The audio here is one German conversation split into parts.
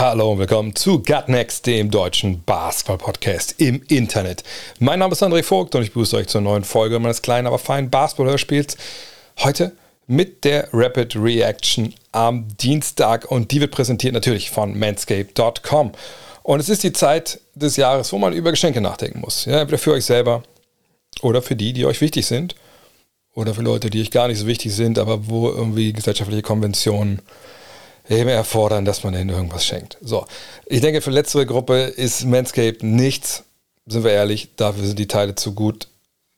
Hallo und willkommen zu Gut Next, dem deutschen Basketball-Podcast im Internet. Mein Name ist André Vogt und ich begrüße euch zur neuen Folge meines kleinen, aber feinen Basketball-Hörspiels. Heute mit der Rapid Reaction am Dienstag und die wird präsentiert natürlich von manscape.com. Und es ist die Zeit des Jahres, wo man über Geschenke nachdenken muss. Ja, entweder für euch selber oder für die, die euch wichtig sind. Oder für Leute, die euch gar nicht so wichtig sind, aber wo irgendwie gesellschaftliche Konventionen eben erfordern, dass man ihnen irgendwas schenkt. So, ich denke, für letztere Gruppe ist Manscaped nichts, sind wir ehrlich, dafür sind die Teile zu gut,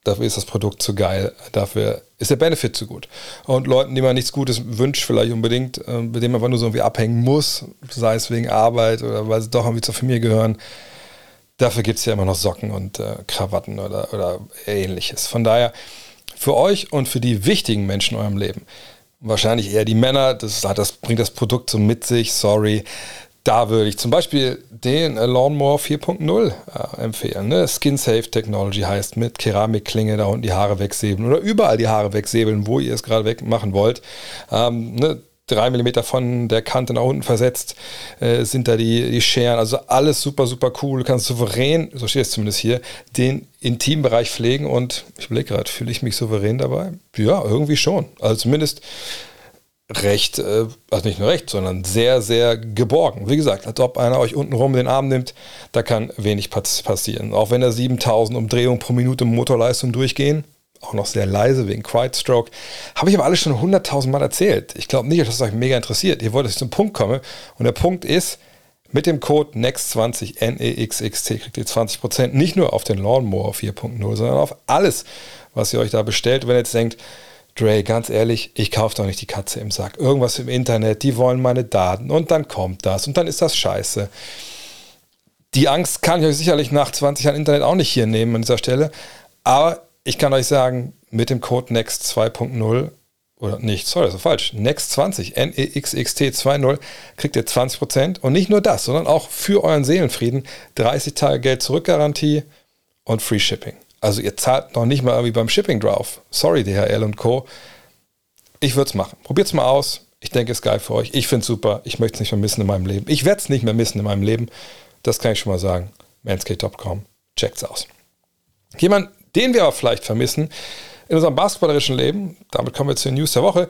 dafür ist das Produkt zu geil, dafür ist der Benefit zu gut. Und Leuten, die man nichts Gutes wünscht, vielleicht unbedingt, äh, mit denen man einfach nur so irgendwie abhängen muss, sei es wegen Arbeit oder weil sie doch irgendwie zur Familie gehören, dafür gibt es ja immer noch Socken und äh, Krawatten oder, oder ähnliches. Von daher, für euch und für die wichtigen Menschen in eurem Leben, wahrscheinlich eher die Männer, das, das bringt das Produkt so mit sich, sorry. Da würde ich zum Beispiel den Lawnmower 4.0 äh, empfehlen. Ne? Skin Safe Technology heißt mit Keramikklinge da unten die Haare wegsäbeln oder überall die Haare wegsäbeln, wo ihr es gerade wegmachen wollt. Ähm, ne? Drei Millimeter von der Kante nach unten versetzt äh, sind da die, die Scheren. Also alles super, super cool. Du kannst souverän, so steht es zumindest hier, den Intimbereich pflegen und ich überlege gerade, fühle ich mich souverän dabei? Ja, irgendwie schon. Also zumindest recht, äh, also nicht nur recht, sondern sehr, sehr geborgen. Wie gesagt, als ob einer euch unten rum den Arm nimmt, da kann wenig passieren. Auch wenn da 7000 Umdrehungen pro Minute Motorleistung durchgehen, auch noch sehr leise wegen Quiet Stroke. Habe ich aber alles schon 100.000 Mal erzählt. Ich glaube nicht, dass es euch mega interessiert. Ihr wollt, dass ich zum Punkt komme. Und der Punkt ist, mit dem Code NEXT20 NEXXT kriegt ihr 20% nicht nur auf den Lawnmower 4.0, sondern auf alles, was ihr euch da bestellt. Wenn ihr jetzt denkt, Dre, ganz ehrlich, ich kaufe doch nicht die Katze im Sack. Irgendwas im Internet, die wollen meine Daten und dann kommt das und dann ist das scheiße. Die Angst kann ich euch sicherlich nach 20 Jahren Internet auch nicht hier nehmen an dieser Stelle. Aber ich kann euch sagen, mit dem Code NEXT 2.0 oder nicht, sorry, das ist falsch, NEXT20, N-E-X-X-T 2.0, kriegt ihr 20% und nicht nur das, sondern auch für euren Seelenfrieden 30 Tage Geld zurückgarantie und Free Shipping. Also ihr zahlt noch nicht mal irgendwie beim Shipping drauf. Sorry, DHL und Co. Ich würde es machen. Probiert es mal aus. Ich denke, es ist geil für euch. Ich finde es super. Ich möchte es nicht mehr missen in meinem Leben. Ich werde es nicht mehr missen in meinem Leben. Das kann ich schon mal sagen. Manscaped.com. Checkt's aus. Jemand, den wir aber vielleicht vermissen in unserem basketballerischen Leben, damit kommen wir zu den News der Woche.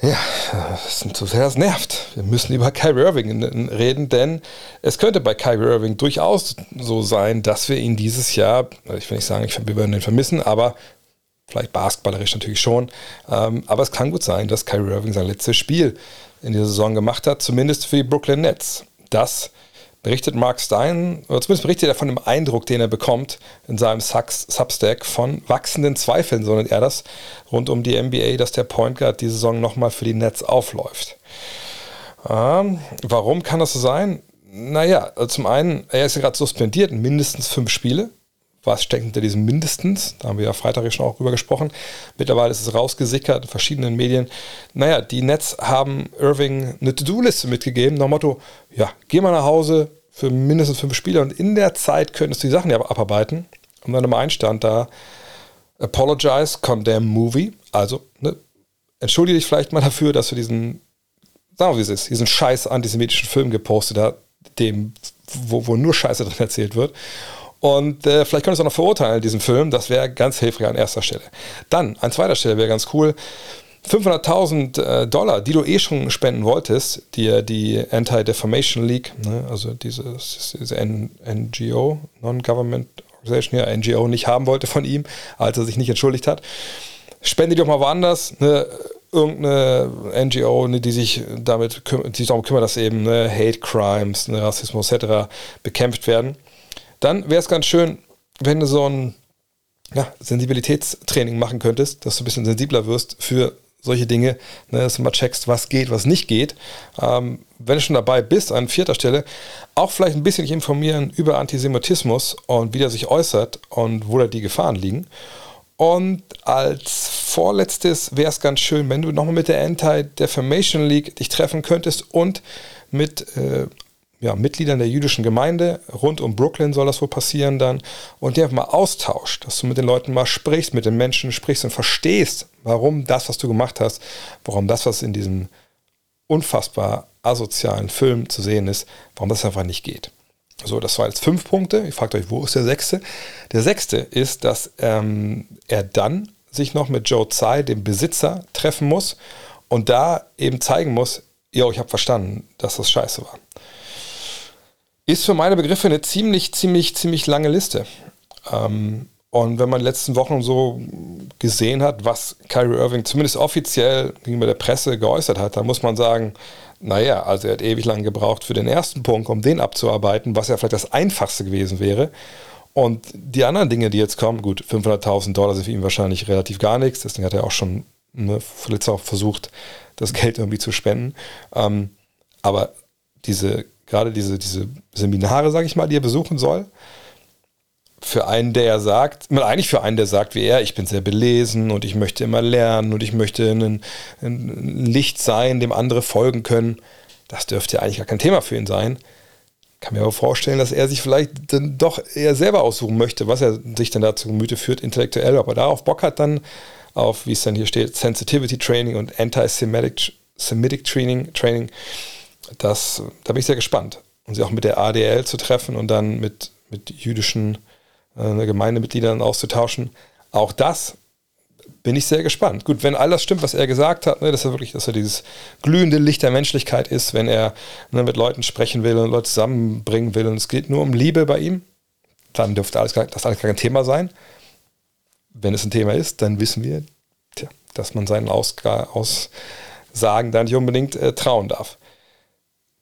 Ja, das, ist sehr, das nervt. Wir müssen über Kyrie Irving reden, denn es könnte bei Kyrie Irving durchaus so sein, dass wir ihn dieses Jahr, ich will nicht sagen, wir würden ihn vermissen, aber vielleicht basketballerisch natürlich schon. Ähm, aber es kann gut sein, dass Kyrie Irving sein letztes Spiel in dieser Saison gemacht hat, zumindest für die Brooklyn Nets. Das berichtet Mark Stein, oder zumindest berichtet er von dem Eindruck, den er bekommt in seinem Substack von wachsenden Zweifeln, so nennt er das, rund um die NBA, dass der Point Guard die Saison nochmal für die Nets aufläuft. Ähm, warum kann das so sein? Naja, zum einen, er ist ja gerade suspendiert, mindestens fünf Spiele. Was steckt hinter diesem mindestens? Da haben wir ja Freitag schon auch drüber gesprochen. Mittlerweile ist es rausgesickert in verschiedenen Medien. Naja, die Nets haben Irving eine To-Do-Liste mitgegeben, nach dem Motto, ja, geh mal nach Hause für mindestens fünf Spiele und in der Zeit könntest du die Sachen ja abarbeiten. Und dann Nummer eins stand da, apologize, condemn movie. Also, ne, entschuldige dich vielleicht mal dafür, dass du diesen, sagen wir wie es ist, diesen scheiß antisemitischen Film gepostet hast, dem, wo, wo nur Scheiße drin erzählt wird. Und äh, vielleicht könntest du auch noch verurteilen, diesen Film. Das wäre ganz hilfreich an erster Stelle. Dann, an zweiter Stelle wäre ganz cool. 500.000 äh, Dollar, die du eh schon spenden wolltest, die die Anti-Defamation League, ne, also dieses, diese NGO, Non-Government Organization, ja, NGO, nicht haben wollte von ihm, als er sich nicht entschuldigt hat. Spende die doch mal woanders, ne, irgendeine NGO, ne, die sich damit die sich darum kümmert, dass eben ne, Hate Crimes, ne, Rassismus etc. bekämpft werden. Dann wäre es ganz schön, wenn du so ein ja, Sensibilitätstraining machen könntest, dass du ein bisschen sensibler wirst für solche Dinge, ne, dass du mal checkst, was geht, was nicht geht. Ähm, wenn du schon dabei bist, an vierter Stelle, auch vielleicht ein bisschen dich informieren über Antisemitismus und wie der sich äußert und wo da die Gefahren liegen. Und als vorletztes wäre es ganz schön, wenn du nochmal mit der Anti-Defamation League dich treffen könntest und mit äh, ja, Mitgliedern der jüdischen Gemeinde rund um Brooklyn soll das wohl passieren dann und die einfach mal austauscht, dass du mit den Leuten mal sprichst, mit den Menschen sprichst und verstehst, warum das, was du gemacht hast, warum das, was in diesem unfassbar asozialen Film zu sehen ist, warum das einfach nicht geht. So, das war jetzt fünf Punkte. Ich fragt euch, wo ist der sechste? Der sechste ist, dass ähm, er dann sich noch mit Joe Tsai, dem Besitzer, treffen muss und da eben zeigen muss, jo, ich habe verstanden, dass das scheiße war. Ist für meine Begriffe eine ziemlich, ziemlich, ziemlich lange Liste. Ähm, und wenn man in den letzten Wochen so gesehen hat, was Kyrie Irving zumindest offiziell gegenüber der Presse geäußert hat, dann muss man sagen, naja, also er hat ewig lang gebraucht für den ersten Punkt, um den abzuarbeiten, was ja vielleicht das Einfachste gewesen wäre. Und die anderen Dinge, die jetzt kommen, gut, 500.000 Dollar sind für ihn wahrscheinlich relativ gar nichts. Deswegen hat er auch schon ne, auch versucht, das Geld irgendwie zu spenden. Ähm, aber diese, gerade diese, diese Seminare, sage ich mal, die er besuchen soll, für einen, der sagt, eigentlich für einen, der sagt wie er, ich bin sehr belesen und ich möchte immer lernen und ich möchte ein, ein Licht sein, dem andere folgen können, das dürfte ja eigentlich gar kein Thema für ihn sein. Kann mir aber vorstellen, dass er sich vielleicht dann doch eher selber aussuchen möchte, was er sich dann dazu Gemüte führt, intellektuell, ob er darauf Bock hat, dann auf, wie es dann hier steht, Sensitivity Training und Anti-Semitic Semitic Training, Training. Das, da bin ich sehr gespannt. Und sie auch mit der ADL zu treffen und dann mit, mit jüdischen äh, Gemeindemitgliedern auszutauschen. Auch das bin ich sehr gespannt. Gut, wenn all das stimmt, was er gesagt hat, ne, dass er wirklich, dass er dieses glühende Licht der Menschlichkeit ist, wenn er ne, mit Leuten sprechen will und Leute zusammenbringen will und es geht nur um Liebe bei ihm, dann dürfte alles, das alles kein Thema sein. Wenn es ein Thema ist, dann wissen wir, tja, dass man seinen Aussagen da nicht unbedingt äh, trauen darf.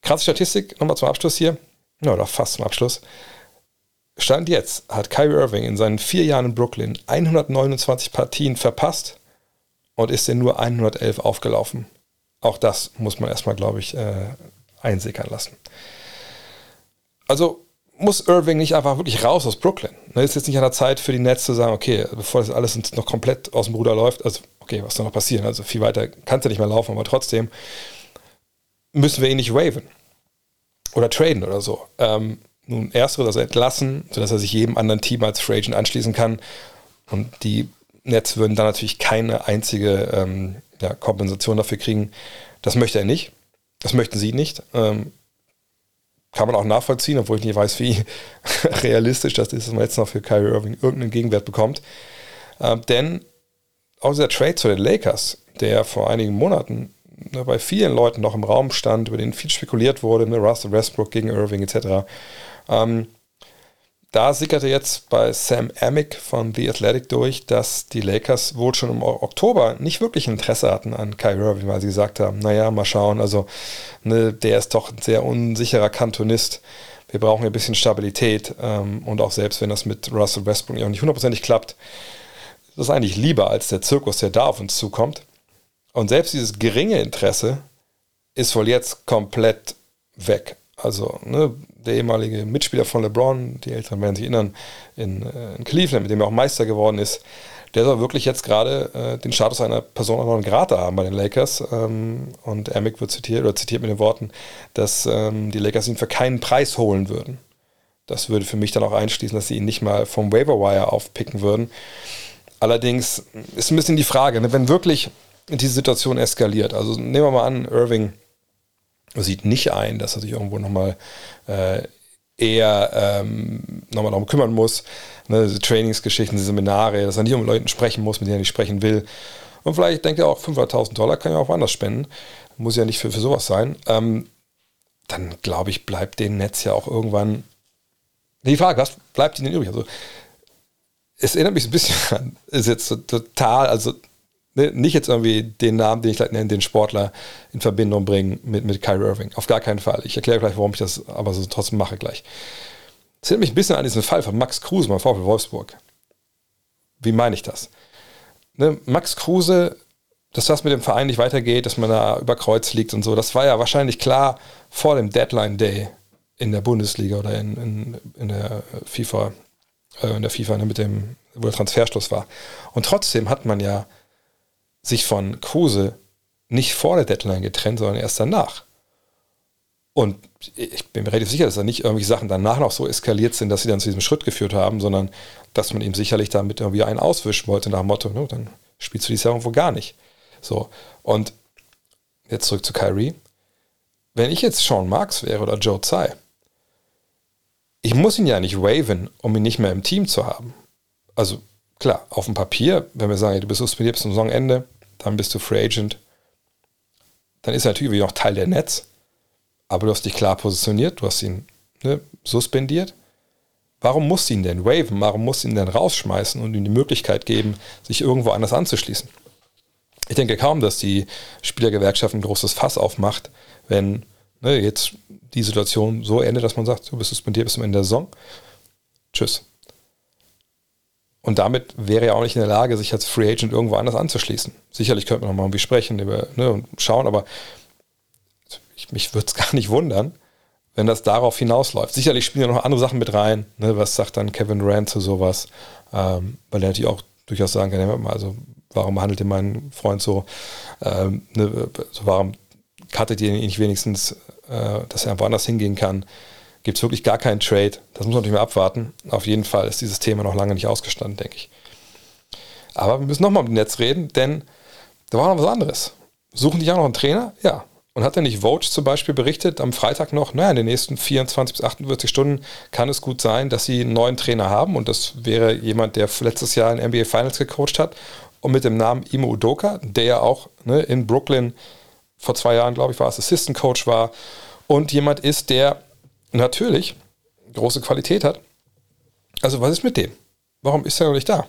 Krasse Statistik, nochmal zum Abschluss hier, oder fast zum Abschluss. Stand jetzt hat Kyrie Irving in seinen vier Jahren in Brooklyn 129 Partien verpasst und ist in nur 111 aufgelaufen. Auch das muss man erstmal, glaube ich, äh, einsickern lassen. Also muss Irving nicht einfach wirklich raus aus Brooklyn. Ne, ist jetzt nicht an der Zeit für die Nets zu sagen, okay, bevor das alles noch komplett aus dem Ruder läuft, also okay, was soll noch passieren? Also viel weiter kann es ja nicht mehr laufen, aber trotzdem müssen wir ihn nicht waven oder traden oder so. Ähm, nun ersteres, also entlassen, sodass er sich jedem anderen Team als Free Agent anschließen kann. Und die Nets würden dann natürlich keine einzige ähm, ja, Kompensation dafür kriegen. Das möchte er nicht. Das möchten sie nicht. Ähm, kann man auch nachvollziehen, obwohl ich nicht weiß, wie realistisch das ist, dass man jetzt noch für Kyrie Irving irgendeinen Gegenwert bekommt. Ähm, denn auch dieser Trade zu den Lakers, der vor einigen Monaten ne, bei vielen Leuten noch im Raum stand, über den viel spekuliert wurde, mit Russell Westbrook gegen Irving etc., ähm, da sickerte jetzt bei Sam Amick von The Athletic durch, dass die Lakers wohl schon im Oktober nicht wirklich Interesse hatten an Kyrie Irving, weil sie gesagt haben, naja, mal schauen, also ne, der ist doch ein sehr unsicherer Kantonist. Wir brauchen ein bisschen Stabilität ähm, und auch selbst wenn das mit Russell Westbrook auch nicht hundertprozentig klappt, ist das eigentlich lieber als der Zirkus, der da auf uns zukommt. Und selbst dieses geringe Interesse ist wohl jetzt komplett weg. Also ne, der ehemalige Mitspieler von LeBron, die Älteren werden sich erinnern, in, äh, in Cleveland, mit dem er auch Meister geworden ist, der soll wirklich jetzt gerade äh, den Status einer Person non grata haben bei den Lakers. Ähm, und Amick wird zitiert oder zitiert mit den Worten, dass ähm, die Lakers ihn für keinen Preis holen würden. Das würde für mich dann auch einschließen, dass sie ihn nicht mal vom Waiver Wire aufpicken würden. Allerdings ist ein bisschen die Frage, ne, wenn wirklich diese Situation eskaliert, also nehmen wir mal an, Irving sieht nicht ein, dass er sich irgendwo nochmal äh, eher ähm, nochmal darum kümmern muss. Ne, diese Trainingsgeschichten, diese Seminare, dass er nicht um Leuten sprechen muss, mit denen er nicht sprechen will. Und vielleicht denkt er auch, 500.000 Dollar kann ja auch woanders spenden. Muss ja nicht für, für sowas sein. Ähm, dann glaube ich, bleibt den Netz ja auch irgendwann. Die Frage, was bleibt ihnen übrig? Also, es erinnert mich so ein bisschen an, ist jetzt total, also Ne, nicht jetzt irgendwie den Namen, den ich gleich nenne, den Sportler in Verbindung bringen mit, mit Kyrie Irving. Auf gar keinen Fall. Ich erkläre gleich, warum ich das aber so trotzdem mache gleich. Es erinnert mich ein bisschen an diesen Fall von Max Kruse beim VfL Wolfsburg. Wie meine ich das? Ne, Max Kruse dass das mit dem Verein nicht weitergeht, dass man da über Kreuz liegt und so, das war ja wahrscheinlich klar vor dem Deadline Day in der Bundesliga oder in, in, in der FIFA, äh, in der FIFA ne, mit dem, wo der Transferschluss war. Und trotzdem hat man ja sich von Kruse nicht vor der Deadline getrennt, sondern erst danach. Und ich bin mir relativ sicher, dass da nicht irgendwelche Sachen danach noch so eskaliert sind, dass sie dann zu diesem Schritt geführt haben, sondern dass man ihm sicherlich damit irgendwie einen auswischen wollte nach dem Motto, ne, dann spielst du dieses Jahr irgendwo gar nicht. So. Und jetzt zurück zu Kyrie. Wenn ich jetzt Sean Marks wäre oder Joe Tsai, ich muss ihn ja nicht waven, um ihn nicht mehr im Team zu haben. Also klar, auf dem Papier, wenn wir sagen, du bist suspendiert bis zum Saisonende, dann bist du Free Agent, dann ist er natürlich auch Teil der Netz, aber du hast dich klar positioniert, du hast ihn ne, suspendiert. Warum musst du ihn denn waven? Warum musst du ihn denn rausschmeißen und ihm die Möglichkeit geben, sich irgendwo anders anzuschließen? Ich denke kaum, dass die Spielergewerkschaft ein großes Fass aufmacht, wenn ne, jetzt die Situation so endet, dass man sagt, du bist suspendiert bis zum Ende der Saison. Tschüss. Und damit wäre er auch nicht in der Lage, sich als Free Agent irgendwo anders anzuschließen. Sicherlich könnte man noch mal irgendwie sprechen über, ne, und schauen, aber ich, mich würde es gar nicht wundern, wenn das darauf hinausläuft. Sicherlich spielen ja noch andere Sachen mit rein. Ne, was sagt dann Kevin Durant zu sowas? Ähm, weil er natürlich auch durchaus sagen kann, also warum behandelt ihr meinen Freund so, ähm, ne, so warum cuttet ihr ihn nicht wenigstens, äh, dass er woanders hingehen kann? Gibt es wirklich gar keinen Trade? Das muss man natürlich mal abwarten. Auf jeden Fall ist dieses Thema noch lange nicht ausgestanden, denke ich. Aber wir müssen nochmal mit dem Netz reden, denn da war noch was anderes. Suchen die ja noch einen Trainer? Ja. Und hat er nicht Vogue zum Beispiel berichtet am Freitag noch, naja, in den nächsten 24 bis 48 Stunden kann es gut sein, dass sie einen neuen Trainer haben und das wäre jemand, der letztes Jahr in NBA Finals gecoacht hat und mit dem Namen Imo Udoka, der ja auch ne, in Brooklyn vor zwei Jahren, glaube ich, war Assistant Coach war und jemand ist, der natürlich große Qualität hat. Also was ist mit dem? Warum ist er noch nicht da?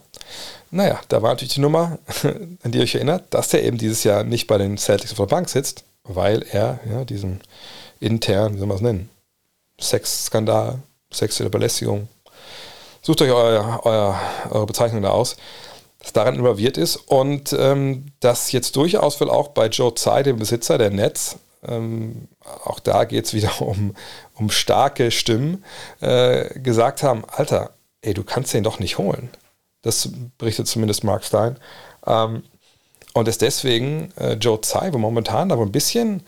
Naja, da war natürlich die Nummer, an die ihr euch erinnert, dass der eben dieses Jahr nicht bei den Celtics auf der Bank sitzt, weil er ja, diesen intern, wie soll man es nennen, Sexskandal, sexuelle Belästigung, sucht euch euer, euer, eure Bezeichnung da aus, das daran involviert ist und ähm, das jetzt durchaus wohl auch bei Joe Tsai, dem Besitzer der Netz, ähm, auch da geht es wieder um, um starke Stimmen, äh, gesagt haben, Alter, ey, du kannst den doch nicht holen. Das berichtet zumindest Mark Stein. Ähm, und ist deswegen äh, Joe Tsai, wo momentan aber ein bisschen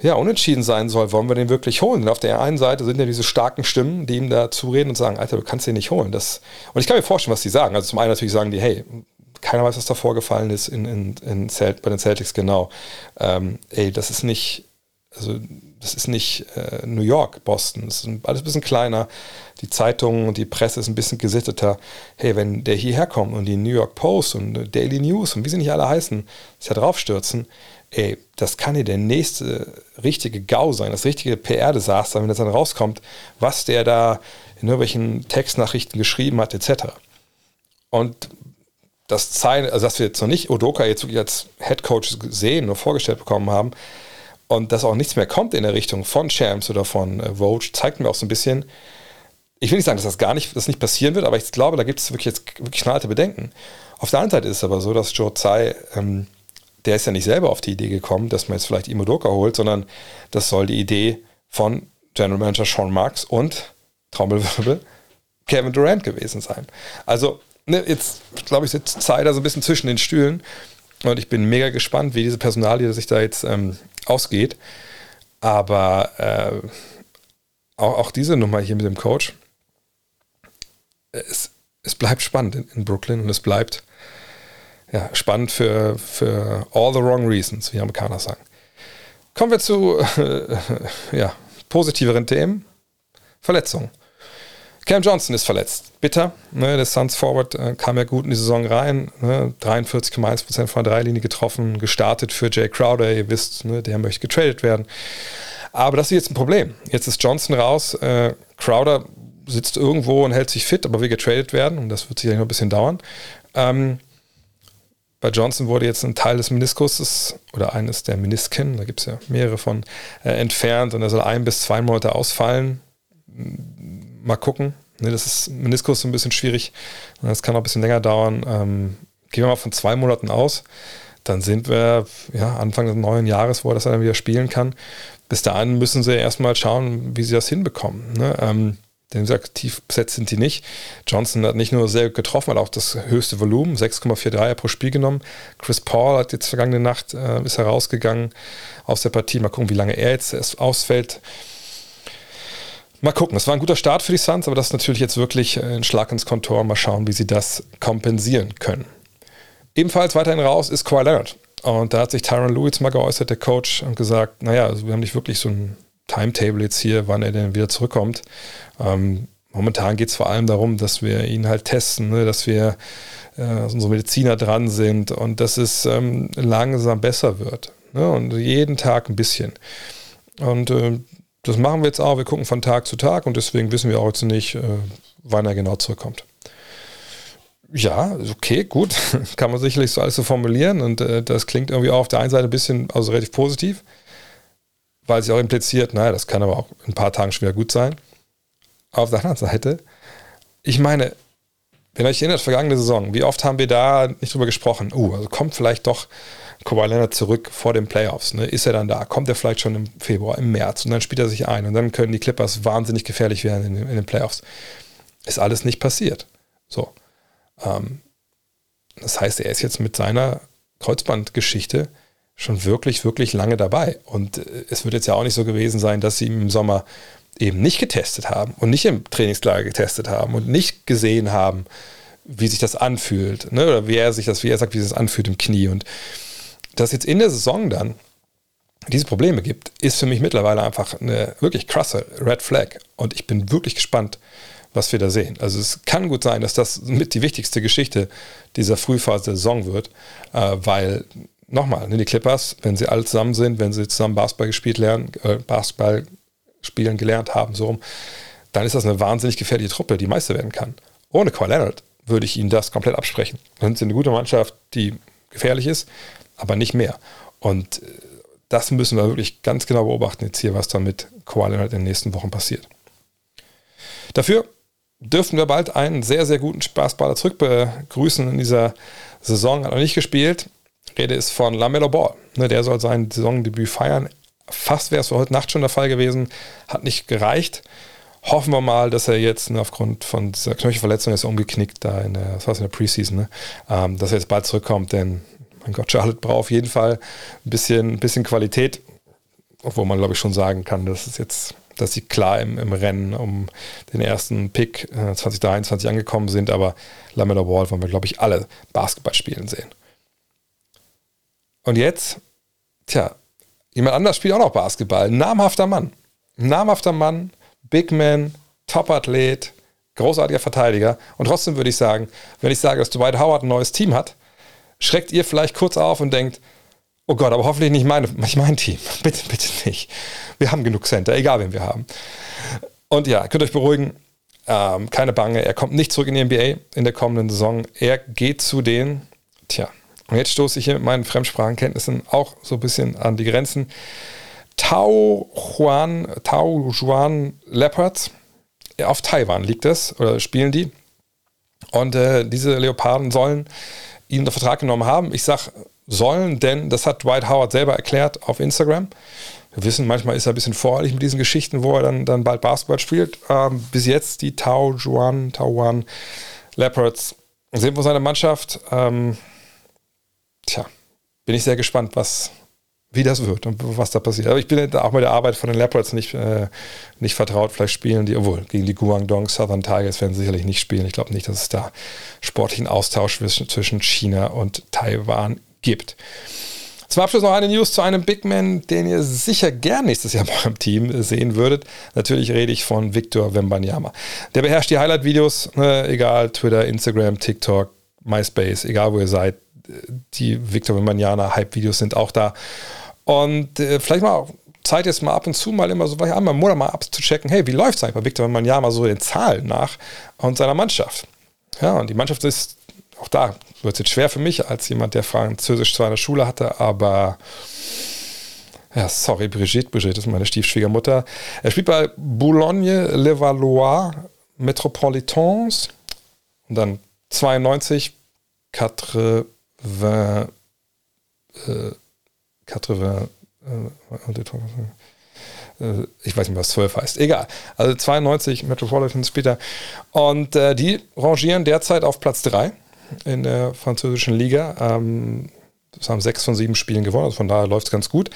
ja, unentschieden sein soll, wollen wir den wirklich holen? Und auf der einen Seite sind ja diese starken Stimmen, die ihm da zureden und sagen, Alter, du kannst den nicht holen. Das, und ich kann mir vorstellen, was die sagen. Also zum einen natürlich sagen die, hey, keiner weiß, was da vorgefallen ist in, in, in Celt, bei den Celtics genau. Ähm, ey, das ist nicht, also das ist nicht äh, New York, Boston. Das ist alles ein bisschen kleiner. Die Zeitungen und die Presse ist ein bisschen gesitteter. Hey, wenn der hierher kommt und die New York Post und Daily News und wie sie nicht alle heißen, sich da draufstürzen, ey, das kann hier der nächste richtige GAU sein, das richtige PR-Desaster, wenn das dann rauskommt, was der da in irgendwelchen Textnachrichten geschrieben hat, etc. Und das zeigen, also dass wir jetzt noch nicht Odoka jetzt wirklich als Head Coach sehen oder vorgestellt bekommen haben und dass auch nichts mehr kommt in der Richtung von Champs oder von äh, Vogue, zeigt mir auch so ein bisschen, ich will nicht sagen, dass das gar nicht, das nicht passieren wird, aber ich glaube, da gibt es wirklich jetzt knallte Bedenken. Auf der anderen Seite ist es aber so, dass Joe Tsai, ähm, der ist ja nicht selber auf die Idee gekommen, dass man jetzt vielleicht Imodoka holt, sondern das soll die Idee von General Manager Sean Marks und Trommelwirbel Kevin Durant gewesen sein. Also ne, jetzt, glaube ich, sitzt Zeit da so ein bisschen zwischen den Stühlen. Und ich bin mega gespannt, wie diese Personalie sich da jetzt ähm, ausgeht. Aber äh, auch, auch, diese Nummer hier mit dem Coach, es, es bleibt spannend in, in, Brooklyn und es bleibt ja, spannend für, für all the wrong reasons, wie Amerikaner sagen. Kommen wir zu äh, ja, positiveren Themen. Verletzungen. Cam Johnson ist verletzt. Bitter. Ne, der Suns Forward äh, kam ja gut in die Saison rein. Ne, 43,1% von der Dreilinie getroffen. Gestartet für Jay Crowder. Ihr wisst, ne, der möchte getradet werden. Aber das ist jetzt ein Problem. Jetzt ist Johnson raus. Äh, Crowder sitzt irgendwo und hält sich fit, aber will getradet werden. Und das wird sicherlich noch ein bisschen dauern. Ähm, bei Johnson wurde jetzt ein Teil des Meniskuses oder eines der Menisken, da gibt es ja mehrere von, äh, entfernt und er soll ein bis zwei Monate ausfallen mal gucken. Ne, das ist Meniskus so ein bisschen schwierig. Das kann auch ein bisschen länger dauern. Ähm, gehen wir mal von zwei Monaten aus. dann sind wir ja, Anfang des neuen Jahres, wo er das dann wieder spielen kann. Bis dahin müssen sie erstmal schauen, wie sie das hinbekommen. Ne? Ähm, denn gesagt, tief besetzt sind die nicht. Johnson hat nicht nur sehr getroffen, hat auch das höchste Volumen, 6,4 Dreier pro Spiel genommen. Chris Paul hat jetzt vergangene Nacht, äh, ist herausgegangen aus der Partie. Mal gucken, wie lange er jetzt ausfällt. Mal gucken, es war ein guter Start für die Suns, aber das ist natürlich jetzt wirklich äh, ein Schlag ins Kontor. Mal schauen, wie sie das kompensieren können. Ebenfalls weiterhin raus ist Kawhi Leonard. Und da hat sich Tyron Lewis mal geäußert, der Coach, und gesagt, naja, also wir haben nicht wirklich so ein Timetable jetzt hier, wann er denn wieder zurückkommt. Ähm, momentan geht es vor allem darum, dass wir ihn halt testen, ne? dass wir äh, unsere Mediziner dran sind und dass es ähm, langsam besser wird. Ne? Und jeden Tag ein bisschen. Und äh, das machen wir jetzt auch. Wir gucken von Tag zu Tag und deswegen wissen wir auch jetzt nicht, äh, wann er genau zurückkommt. Ja, okay, gut. Kann man sicherlich so alles so formulieren und äh, das klingt irgendwie auch auf der einen Seite ein bisschen, also relativ positiv weil sie auch impliziert, naja, das kann aber auch in ein paar Tagen schon wieder gut sein. Auf der anderen Seite, ich meine, wenn ihr euch erinnert, vergangene Saison, wie oft haben wir da nicht drüber gesprochen? Uh, also kommt vielleicht doch Kawhi Leonard zurück vor den Playoffs. Ne? Ist er dann da? Kommt er vielleicht schon im Februar, im März und dann spielt er sich ein und dann können die Clippers wahnsinnig gefährlich werden in, in den Playoffs. Ist alles nicht passiert. So. Ähm, das heißt, er ist jetzt mit seiner Kreuzbandgeschichte schon wirklich, wirklich lange dabei. Und äh, es wird jetzt ja auch nicht so gewesen sein, dass sie im Sommer eben nicht getestet haben und nicht im Trainingslager getestet haben und nicht gesehen haben, wie sich das anfühlt, ne? oder wie er sich das, wie er sagt, wie sich das anfühlt im Knie. Und dass jetzt in der Saison dann diese Probleme gibt, ist für mich mittlerweile einfach eine wirklich krasse Red Flag. Und ich bin wirklich gespannt, was wir da sehen. Also es kann gut sein, dass das mit die wichtigste Geschichte dieser Frühphase der Saison wird, äh, weil nochmal, ne, die Clippers, wenn sie alle zusammen sind, wenn sie zusammen Basketball gespielt lernen, äh, Basketball spielen gelernt haben, so rum, dann ist das eine wahnsinnig gefährliche Truppe, die Meister werden kann. Ohne Kawhi Leonard würde ich ihnen das komplett absprechen. Dann sind sie eine gute Mannschaft, die gefährlich ist, aber nicht mehr. Und äh, das müssen wir wirklich ganz genau beobachten jetzt hier, was da mit Kawhi Leonard in den nächsten Wochen passiert. Dafür dürften wir bald einen sehr, sehr guten Spaßballer zurück begrüßen in dieser Saison. Hat noch nicht gespielt, Rede ist von Lamello Ball. Ne, der soll sein Saisondebüt feiern. Fast wäre es heute Nacht schon der Fall gewesen, hat nicht gereicht. Hoffen wir mal, dass er jetzt ne, aufgrund von dieser Knöchelverletzung ist umgeknickt da in der, was in der Preseason, ne, ähm, dass er jetzt bald zurückkommt, denn mein Gott, Charlotte braucht auf jeden Fall ein bisschen, ein bisschen Qualität, obwohl man glaube ich schon sagen kann, dass es jetzt dass sie klar im, im, Rennen um den ersten Pick äh, 2023 angekommen sind, aber Lamella Ball wollen wir, glaube ich, alle Basketball spielen sehen. Und jetzt, tja, jemand anders spielt auch noch Basketball. namhafter Mann. namhafter Mann, Big Man, Top-Athlet, großartiger Verteidiger. Und trotzdem würde ich sagen, wenn ich sage, dass Dwight Howard ein neues Team hat, schreckt ihr vielleicht kurz auf und denkt, oh Gott, aber hoffentlich nicht, meine, mein Team. Bitte, bitte nicht. Wir haben genug Center, egal wen wir haben. Und ja, könnt euch beruhigen, ähm, keine Bange, er kommt nicht zurück in die NBA in der kommenden Saison. Er geht zu den, tja, und jetzt stoße ich hier mit meinen Fremdsprachenkenntnissen auch so ein bisschen an die Grenzen. Tao Juan, Tao Juan Leopards. Auf Taiwan liegt das, oder spielen die. Und äh, diese Leoparden sollen ihn unter Vertrag genommen haben. Ich sage sollen, denn das hat Dwight Howard selber erklärt auf Instagram. Wir wissen, manchmal ist er ein bisschen voreilig mit diesen Geschichten, wo er dann, dann bald Basketball spielt. Ähm, bis jetzt die Tao Juan, Tao Juan Leopards sind wir seine Mannschaft. Ähm, tja, bin ich sehr gespannt, was, wie das wird und was da passiert. Aber ich bin auch mit der Arbeit von den Leopards nicht, äh, nicht vertraut. Vielleicht spielen die, obwohl gegen die Guangdong Southern Tigers werden sie sicherlich nicht spielen. Ich glaube nicht, dass es da sportlichen Austausch zwischen China und Taiwan gibt. Zum Abschluss noch eine News zu einem Big Man, den ihr sicher gern nächstes Jahr bei eurem Team sehen würdet. Natürlich rede ich von Victor Wembanyama. Der beherrscht die Highlight-Videos, äh, egal Twitter, Instagram, TikTok, MySpace, egal wo ihr seid die Victor Wembanyama Hype-Videos sind auch da. Und äh, vielleicht mal Zeit jetzt mal ab und zu mal immer so einmal im Monat mal abzuchecken, hey, wie läuft es eigentlich bei Victor Wembanyama so den Zahlen nach und seiner Mannschaft? Ja, und die Mannschaft ist, auch da wird es jetzt schwer für mich, als jemand, der Französisch zwar in der Schule hatte, aber ja, sorry, Brigitte, Brigitte ist meine Stiefschwiegermutter. Er spielt bei Boulogne-le-Valois Metropolitans und dann 92, 4 20, äh, 80, äh, äh, ich weiß nicht, was 12 heißt. Egal. Also 92 Metropolitan später. Und äh, die rangieren derzeit auf Platz 3 in der französischen Liga. Ähm, das haben sechs von sieben Spielen gewonnen, also von daher läuft es ganz gut.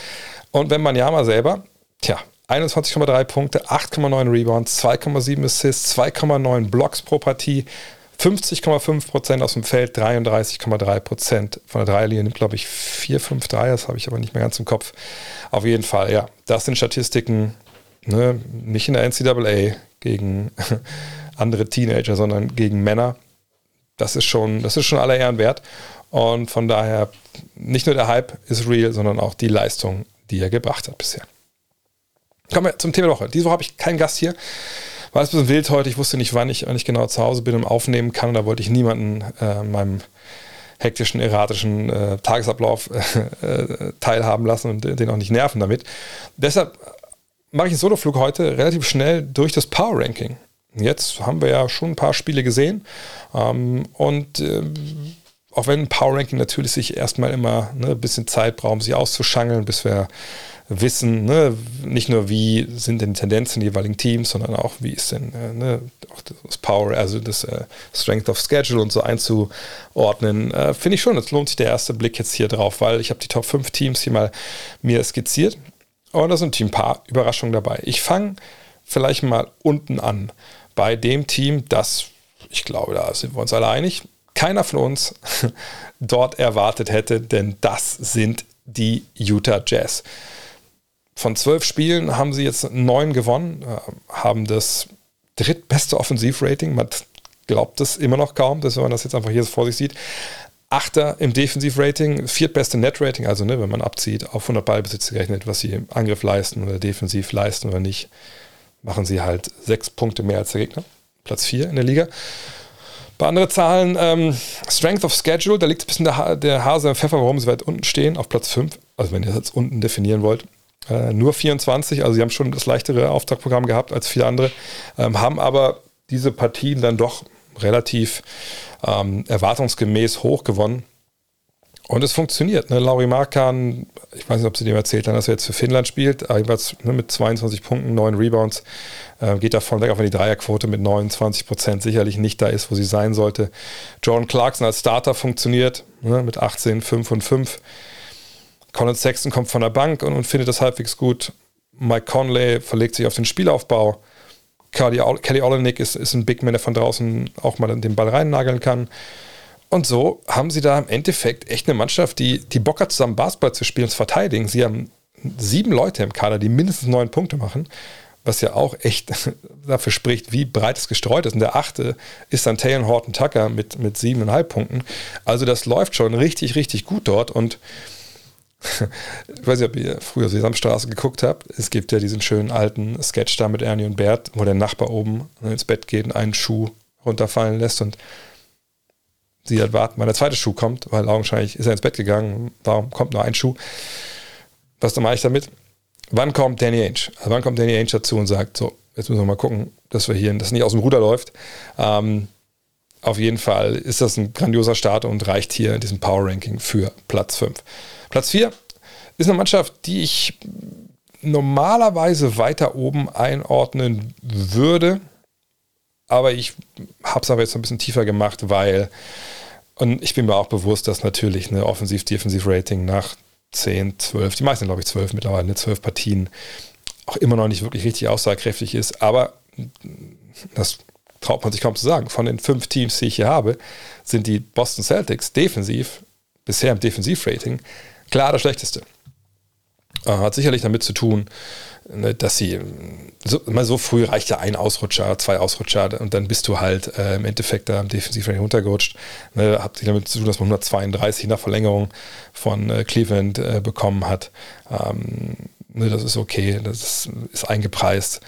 Und wenn man Yama selber, tja, 21,3 Punkte, 8,9 Rebounds, 2,7 Assists, 2,9 Blocks pro Partie, 50,5% aus dem Feld, 33,3% von der Dreierlinie, nimmt glaube ich 4, 5 Dreier, das habe ich aber nicht mehr ganz im Kopf. Auf jeden Fall, ja, das sind Statistiken, ne, nicht in der NCAA gegen andere Teenager, sondern gegen Männer. Das ist schon, das ist schon aller Ehren wert. Und von daher, nicht nur der Hype ist real, sondern auch die Leistung, die er gebracht hat bisher. Kommen wir zum Thema der Woche. Diese Woche habe ich keinen Gast hier. War es ein bisschen wild heute. Ich wusste nicht, wann ich, wann ich genau zu Hause bin und aufnehmen kann. Da wollte ich niemanden äh, meinem hektischen, erratischen äh, Tagesablauf äh, teilhaben lassen und den auch nicht nerven damit. Deshalb mache ich einen Soloflug heute relativ schnell durch das Power Ranking. Jetzt haben wir ja schon ein paar Spiele gesehen ähm, und äh, auch wenn ein Power Ranking natürlich sich erstmal immer ne, ein bisschen Zeit braucht, um sich auszuschangeln, bis wir wissen, ne, nicht nur wie sind denn die Tendenzen der jeweiligen Teams, sondern auch wie ist denn äh, ne, auch das Power, also das äh, Strength of Schedule und so einzuordnen, äh, finde ich schon, es lohnt sich der erste Blick jetzt hier drauf, weil ich habe die Top 5 Teams hier mal mir skizziert und da sind ein paar Überraschungen dabei. Ich fange vielleicht mal unten an bei dem Team, das, ich glaube, da sind wir uns alle einig, keiner von uns dort erwartet hätte, denn das sind die Utah Jazz. Von zwölf Spielen haben sie jetzt neun gewonnen, äh, haben das drittbeste Offensivrating. Man glaubt es immer noch kaum, dass man das jetzt einfach hier vor sich sieht. Achter im Defensivrating, viertbeste Netrating, also ne, wenn man abzieht, auf 100 Ballbesitz gerechnet, was sie im Angriff leisten oder defensiv leisten oder nicht, machen sie halt sechs Punkte mehr als der Gegner. Platz vier in der Liga. Bei anderen Zahlen, ähm, Strength of Schedule, da liegt ein bisschen der, der Hase im Pfeffer, warum sie weit unten stehen, auf Platz 5. Also wenn ihr das jetzt unten definieren wollt. Äh, nur 24, also sie haben schon das leichtere Auftragprogramm gehabt als viele andere, ähm, haben aber diese Partien dann doch relativ ähm, erwartungsgemäß hoch gewonnen. Und es funktioniert. Ne? Lauri Markan, ich weiß nicht, ob sie dem erzählt haben, dass er jetzt für Finnland spielt, jeweils ne, mit 22 Punkten, 9 Rebounds, äh, geht davon weg, auch wenn die Dreierquote mit 29 Prozent sicherlich nicht da ist, wo sie sein sollte. Jordan Clarkson als Starter funktioniert ne, mit 18, 5 und 5. Colin Sexton kommt von der Bank und, und findet das halbwegs gut. Mike Conley verlegt sich auf den Spielaufbau. Kelly Olenek ist, ist ein Big Man, der von draußen auch mal den Ball reinnageln kann. Und so haben sie da im Endeffekt echt eine Mannschaft, die, die Bock hat, zusammen Basketball zu spielen und zu verteidigen. Sie haben sieben Leute im Kader, die mindestens neun Punkte machen, was ja auch echt dafür spricht, wie breit es gestreut ist. Und der achte ist dann Taylor Horton Tucker mit, mit siebeneinhalb Punkten. Also das läuft schon richtig, richtig gut dort. Und ich weiß nicht, ob ihr früher Sesamstraße geguckt habt. Es gibt ja diesen schönen alten Sketch da mit Ernie und Bert, wo der Nachbar oben ins Bett geht und einen Schuh runterfallen lässt und sie halt warten, wann der zweite Schuh kommt, weil augenscheinlich ist er ins Bett gegangen. Warum kommt nur ein Schuh? Was mache ich damit? Wann kommt Danny Ainge? Also wann kommt Danny Ainge dazu und sagt, so, jetzt müssen wir mal gucken, dass wir hier, das nicht aus dem Ruder läuft. Ähm, auf jeden Fall ist das ein grandioser Start und reicht hier in diesem Power Ranking für Platz 5. Platz 4 ist eine Mannschaft, die ich normalerweise weiter oben einordnen würde, aber ich habe es aber jetzt ein bisschen tiefer gemacht, weil, und ich bin mir auch bewusst, dass natürlich eine Offensiv-Defensiv-Rating nach 10, 12, die meisten glaube ich 12 mittlerweile, 12 Partien, auch immer noch nicht wirklich richtig aussagekräftig ist, aber das traut man sich kaum zu sagen. Von den fünf Teams, die ich hier habe, sind die Boston Celtics defensiv, bisher im Defensiv-Rating, klar das schlechteste. Äh, hat sicherlich damit zu tun, ne, dass sie so, mal so früh reicht ja ein Ausrutscher, zwei Ausrutscher und dann bist du halt äh, im Endeffekt da im Defensivrating runtergerutscht. Ne, hat sich damit zu tun, dass man 132 nach Verlängerung von äh, Cleveland äh, bekommen hat. Ähm, ne, das ist okay, das ist, ist eingepreist.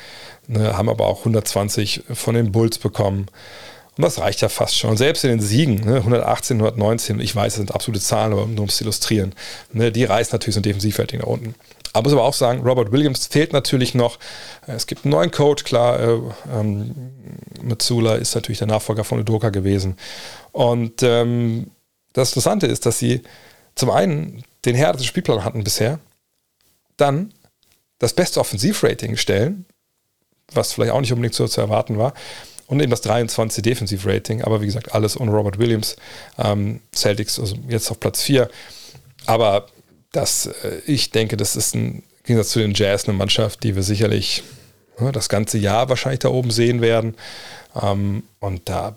Ne, haben aber auch 120 von den Bulls bekommen. Und das reicht ja fast schon. Und selbst in den Siegen, ne, 118, 119, ich weiß, das sind absolute Zahlen, aber nur um es zu illustrieren, ne, die reißen natürlich so ein Defensivrating nach unten. Aber muss aber auch sagen, Robert Williams fehlt natürlich noch. Es gibt einen neuen Coach, klar. Äh, ähm, Matsula ist natürlich der Nachfolger von Udoka gewesen. Und ähm, das Interessante ist, dass sie zum einen den härtesten Spielplan hatten bisher, dann das beste Offensivrating stellen, was vielleicht auch nicht unbedingt so zu erwarten war, und eben das 23 Defensivrating, aber wie gesagt, alles ohne Robert Williams. Ähm, Celtics also jetzt auf Platz 4. Aber das, äh, ich denke, das ist ein, Gegensatz zu den Jazz eine Mannschaft, die wir sicherlich ja, das ganze Jahr wahrscheinlich da oben sehen werden. Ähm, und da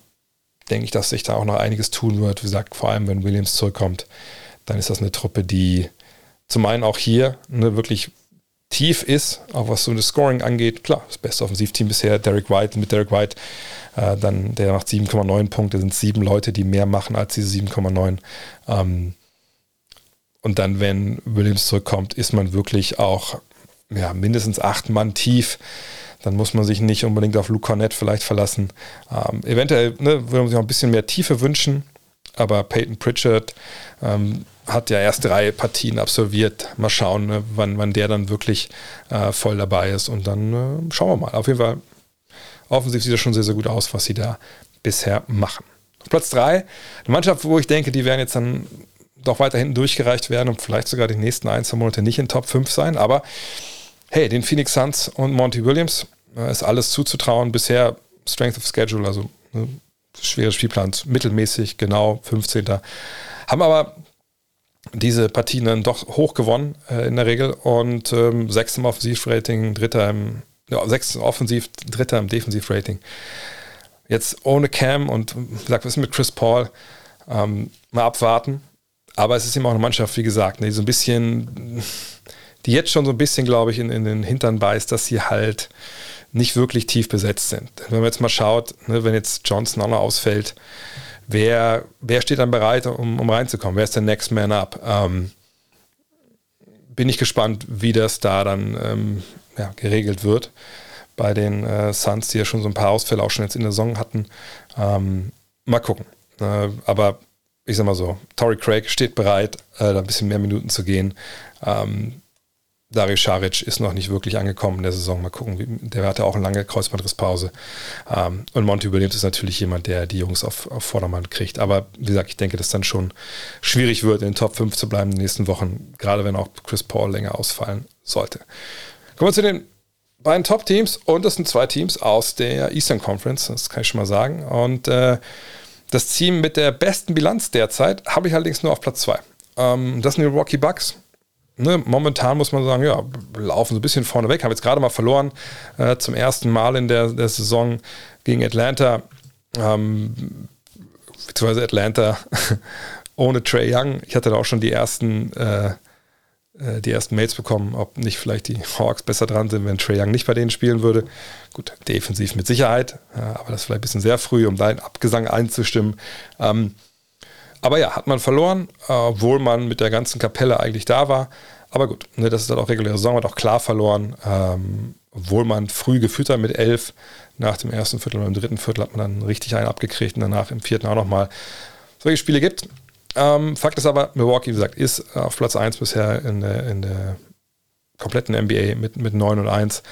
denke ich, dass sich da auch noch einiges tun wird. Wie gesagt, vor allem wenn Williams zurückkommt, dann ist das eine Truppe, die zum einen auch hier ne, wirklich tief ist, auch was so das Scoring angeht. Klar, das beste Offensivteam bisher, Derek White, mit Derek White, äh, dann der macht 7,9 Punkte, sind sieben Leute, die mehr machen als diese 7,9. Ähm, und dann, wenn Williams zurückkommt, ist man wirklich auch ja, mindestens acht Mann tief. Dann muss man sich nicht unbedingt auf Luke Cornett vielleicht verlassen. Ähm, eventuell ne, würde man sich auch ein bisschen mehr Tiefe wünschen, aber Peyton Pritchard ähm, hat ja erst drei Partien absolviert. Mal schauen, ne, wann, wann der dann wirklich äh, voll dabei ist. Und dann äh, schauen wir mal. Auf jeden Fall, offensiv sieht das schon sehr, sehr gut aus, was sie da bisher machen. Auf Platz drei, eine Mannschaft, wo ich denke, die werden jetzt dann doch weiter hinten durchgereicht werden und vielleicht sogar die nächsten ein, zwei Monate nicht in Top 5 sein. Aber hey, den Phoenix Suns und Monty Williams äh, ist alles zuzutrauen. Bisher Strength of Schedule, also ne, schweres Spielplan, mittelmäßig, genau, 15. Haben aber diese Partien dann doch hoch gewonnen äh, in der Regel und ähm, sechs im Offensivrating, dritter im, ja, sechs offensiv, dritter im Defensivrating. Jetzt ohne Cam und wie gesagt, was ist mit Chris Paul? Ähm, mal abwarten. Aber es ist immer auch eine Mannschaft, wie gesagt, die so ein bisschen, die jetzt schon so ein bisschen, glaube ich, in, in den Hintern beißt, dass sie halt nicht wirklich tief besetzt sind. Wenn man jetzt mal schaut, ne, wenn jetzt Johnson auch noch ausfällt, wer, wer steht dann bereit, um, um reinzukommen? Wer ist der Next Man Up? Ähm, bin ich gespannt, wie das da dann ähm, ja, geregelt wird. Bei den äh, Suns, die ja schon so ein paar Ausfälle auch schon jetzt in der Saison hatten. Ähm, mal gucken. Äh, aber ich sag mal so, Tory Craig steht bereit, äh, da ein bisschen mehr Minuten zu gehen. Ähm, Dario Saric ist noch nicht wirklich angekommen in der Saison. Mal gucken, der hatte auch eine lange Kreuzbandrisspause. Ähm, und Monty Williams ist natürlich jemand, der die Jungs auf, auf Vordermann kriegt. Aber wie gesagt, ich denke, dass dann schon schwierig wird, in den Top 5 zu bleiben in den nächsten Wochen, gerade wenn auch Chris Paul länger ausfallen sollte. Kommen wir zu den beiden Top-Teams und das sind zwei Teams aus der Eastern Conference, das kann ich schon mal sagen. Und äh, das Team mit der besten Bilanz derzeit habe ich allerdings nur auf Platz 2. Ähm, das sind die Rocky Bucks ne, momentan muss man sagen, ja, laufen so ein bisschen vorne weg. Haben jetzt gerade mal verloren äh, zum ersten Mal in der, der Saison gegen Atlanta. Ähm, beziehungsweise Atlanta ohne Trey Young. Ich hatte da auch schon die ersten, äh, äh, die ersten Mails bekommen, ob nicht vielleicht die Hawks besser dran sind, wenn Trey Young nicht bei denen spielen würde. Gut, defensiv mit Sicherheit, äh, aber das ist vielleicht ein bisschen sehr früh, um da einen Abgesang einzustimmen. Ähm, aber ja, hat man verloren, obwohl man mit der ganzen Kapelle eigentlich da war. Aber gut, ne, das ist dann auch reguläre Saison, hat auch klar verloren, ähm, obwohl man früh geführt hat mit elf. Nach dem ersten Viertel und im dritten Viertel hat man dann richtig einen abgekriegt und danach im vierten auch nochmal solche Spiele gibt. Ähm, Fakt ist aber, Milwaukee, wie gesagt, ist auf Platz 1 bisher in der, in der kompletten NBA mit, mit 9 und 1.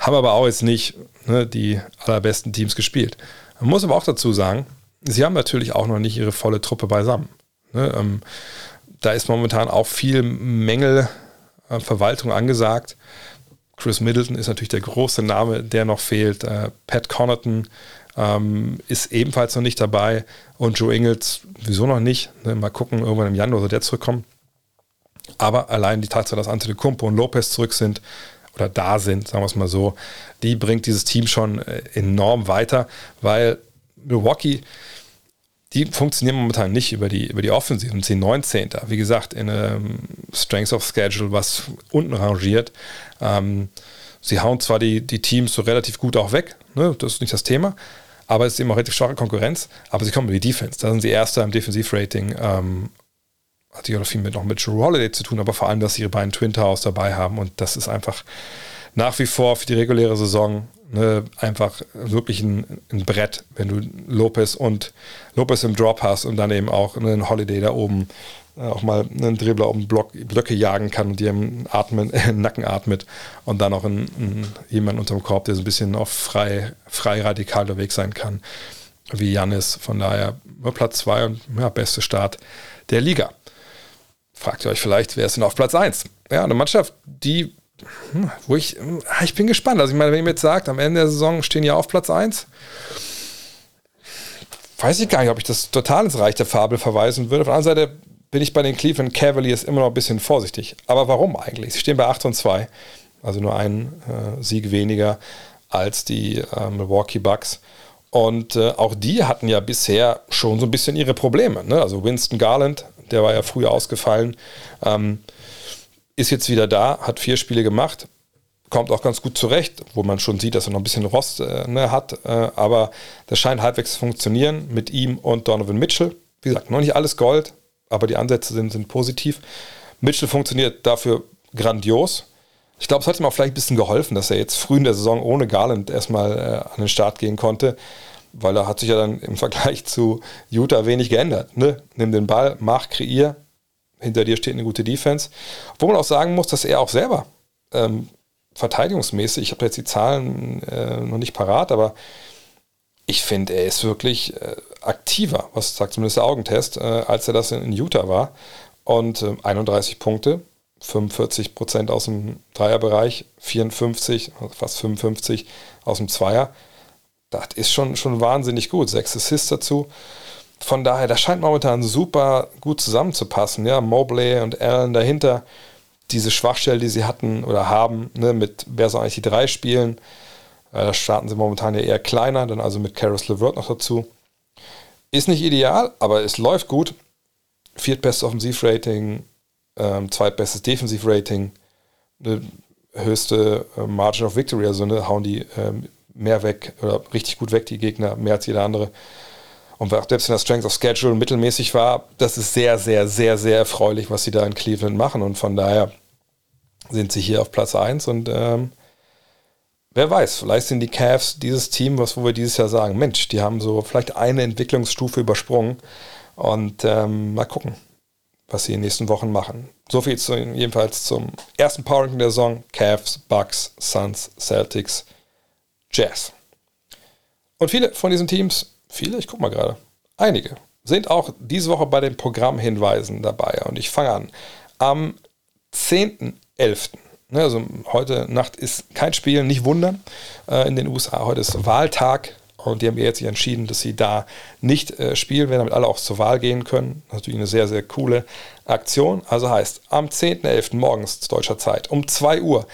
Haben aber auch jetzt nicht ne, die allerbesten Teams gespielt. Man muss aber auch dazu sagen, sie haben natürlich auch noch nicht ihre volle Truppe beisammen. Ne, ähm, da ist momentan auch viel Mängel äh, angesagt. Chris Middleton ist natürlich der große Name, der noch fehlt. Äh, Pat Connaughton ähm, ist ebenfalls noch nicht dabei und Joe Ingles wieso noch nicht. Ne, mal gucken, irgendwann im Januar soll der zurückkommen. Aber allein die Tatsache, dass Anthony Kumpo und Lopez zurück sind oder da sind, sagen wir es mal so, die bringt dieses Team schon äh, enorm weiter, weil Milwaukee, die funktionieren momentan nicht über die, über die Offensive und sind 19. Wie gesagt, in einem Strength of Schedule, was unten rangiert. Ähm, sie hauen zwar die, die Teams so relativ gut auch weg, ne? das ist nicht das Thema, aber es ist eben auch relativ starke Konkurrenz, aber sie kommen über die Defense. Da sind sie Erster im Defensivrating. Ähm, hat auch viel mit, noch mit Drew Holiday zu tun, aber vor allem, dass sie ihre beiden Twin Towers dabei haben und das ist einfach nach wie vor für die reguläre Saison ne, einfach wirklich ein, ein, Brett, wenn du Lopez und Lopez im Drop hast und dann eben auch einen Holiday da oben äh, auch mal einen Dribbler um Block, Blöcke jagen kann und dir im Atmen, äh, Nacken atmet und dann auch ein, ein, jemand unterm Korb, der so ein bisschen auch frei, frei radikal unterwegs sein kann, wie Janis. Von daher Platz 2 und ja, beste Start der Liga. fragt ihr euch vielleicht, wer ist denn auf Platz 1? Ja, eine Mannschaft, die, wo ich, hm, ich bin gespannt. Also ich meine, wenn ihr mir jetzt sagt, am Ende der Saison stehen ja auf Platz 1, weiß ich gar nicht, ob ich das total ins Reich der Fabel verweisen würde. Auf der anderen Seite bin ich bei den Cleveland Cavaliers immer noch ein bisschen vorsichtig. Aber warum eigentlich? Sie stehen bei 8 und 2, also nur einen äh, Sieg weniger als die äh, Milwaukee Bucks. Und äh, auch die hatten ja bisher schon so ein bisschen ihre Probleme. Ne? Also Winston Garland, der war ja früher ausgefallen, ähm, ist jetzt wieder da, hat vier Spiele gemacht, kommt auch ganz gut zurecht, wo man schon sieht, dass er noch ein bisschen Rost äh, ne, hat. Äh, aber das scheint halbwegs zu funktionieren mit ihm und Donovan Mitchell. Wie gesagt, noch nicht alles Gold, aber die Ansätze sind, sind positiv. Mitchell funktioniert dafür grandios. Ich glaube, es hat ihm auch vielleicht ein bisschen geholfen, dass er jetzt früh in der Saison ohne Garland erstmal äh, an den Start gehen konnte, weil er hat sich ja dann im Vergleich zu Utah wenig geändert. Ne? Nimm den Ball, mach, kreier. Hinter dir steht eine gute Defense. Wo man auch sagen muss, dass er auch selber ähm, verteidigungsmäßig, ich habe jetzt die Zahlen äh, noch nicht parat, aber ich finde, er ist wirklich äh, aktiver, was sagt zumindest der Augentest, äh, als er das in, in Utah war. Und 31 ähm, Punkte, 45 Prozent aus dem Dreierbereich, 54, fast 55 aus dem Zweier. Das ist schon, schon wahnsinnig gut. Sechs Assists dazu. Von daher, das scheint momentan super gut zusammenzupassen. Ja, Mobley und Allen dahinter. Diese Schwachstelle, die sie hatten oder haben, ne, mit wer soll eigentlich die drei spielen. Äh, da starten sie momentan ja eher kleiner, dann also mit Karis LeVert noch dazu. Ist nicht ideal, aber es läuft gut. Viertbestes Offensivrating, ähm, zweitbestes Defensivrating, eine höchste äh, Margin of Victory, also ne, hauen die ähm, mehr weg oder richtig gut weg, die Gegner, mehr als jeder andere. Und auch selbst wenn das Strength of Schedule mittelmäßig war, das ist sehr, sehr, sehr, sehr erfreulich, was sie da in Cleveland machen. Und von daher sind sie hier auf Platz 1 und ähm, wer weiß, vielleicht sind die Cavs dieses Team, was wo wir dieses Jahr sagen, Mensch, die haben so vielleicht eine Entwicklungsstufe übersprungen und ähm, mal gucken was sie in den nächsten Wochen machen. So viel zu, jedenfalls zum ersten Power Ranking der Saison. Cavs, Bucks, Suns, Celtics, Jazz. Und viele von diesen Teams, viele, ich guck mal gerade, einige, sind auch diese Woche bei den Programmhinweisen dabei. Und ich fange an. Am 10.11. Ne, also heute Nacht ist kein Spiel, nicht wundern. Äh, in den USA heute ist Wahltag und die haben jetzt entschieden, dass sie da nicht äh, spielen werden, damit alle auch zur Wahl gehen können. Das ist natürlich eine sehr, sehr coole Aktion. Also heißt, am 10.11. morgens deutscher Zeit um 2 Uhr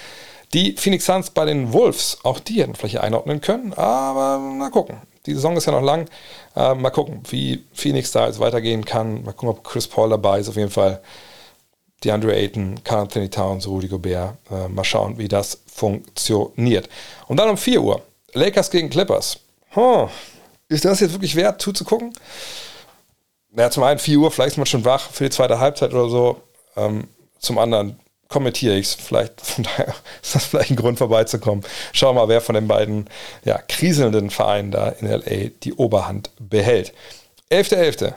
die Phoenix Suns bei den Wolves, auch die hätten vielleicht einordnen können, aber mal gucken. Die Saison ist ja noch lang. Äh, mal gucken, wie Phoenix da jetzt weitergehen kann. Mal gucken, ob Chris Paul dabei ist. Auf jeden Fall DeAndre Ayton, Carl Anthony Towns, Rudy Gobert. Äh, mal schauen, wie das funktioniert. Und dann um 4 Uhr Lakers gegen Clippers oh, ist das jetzt wirklich wert, zuzugucken? Ja, zum einen 4 Uhr, vielleicht ist man schon wach für die zweite Halbzeit oder so. Ähm, zum anderen kommentiere ich es. Vielleicht, von daher ist das vielleicht ein Grund vorbeizukommen. Schauen wir mal, wer von den beiden ja, kriselnden Vereinen da in LA die Oberhand behält. 11.11. .11.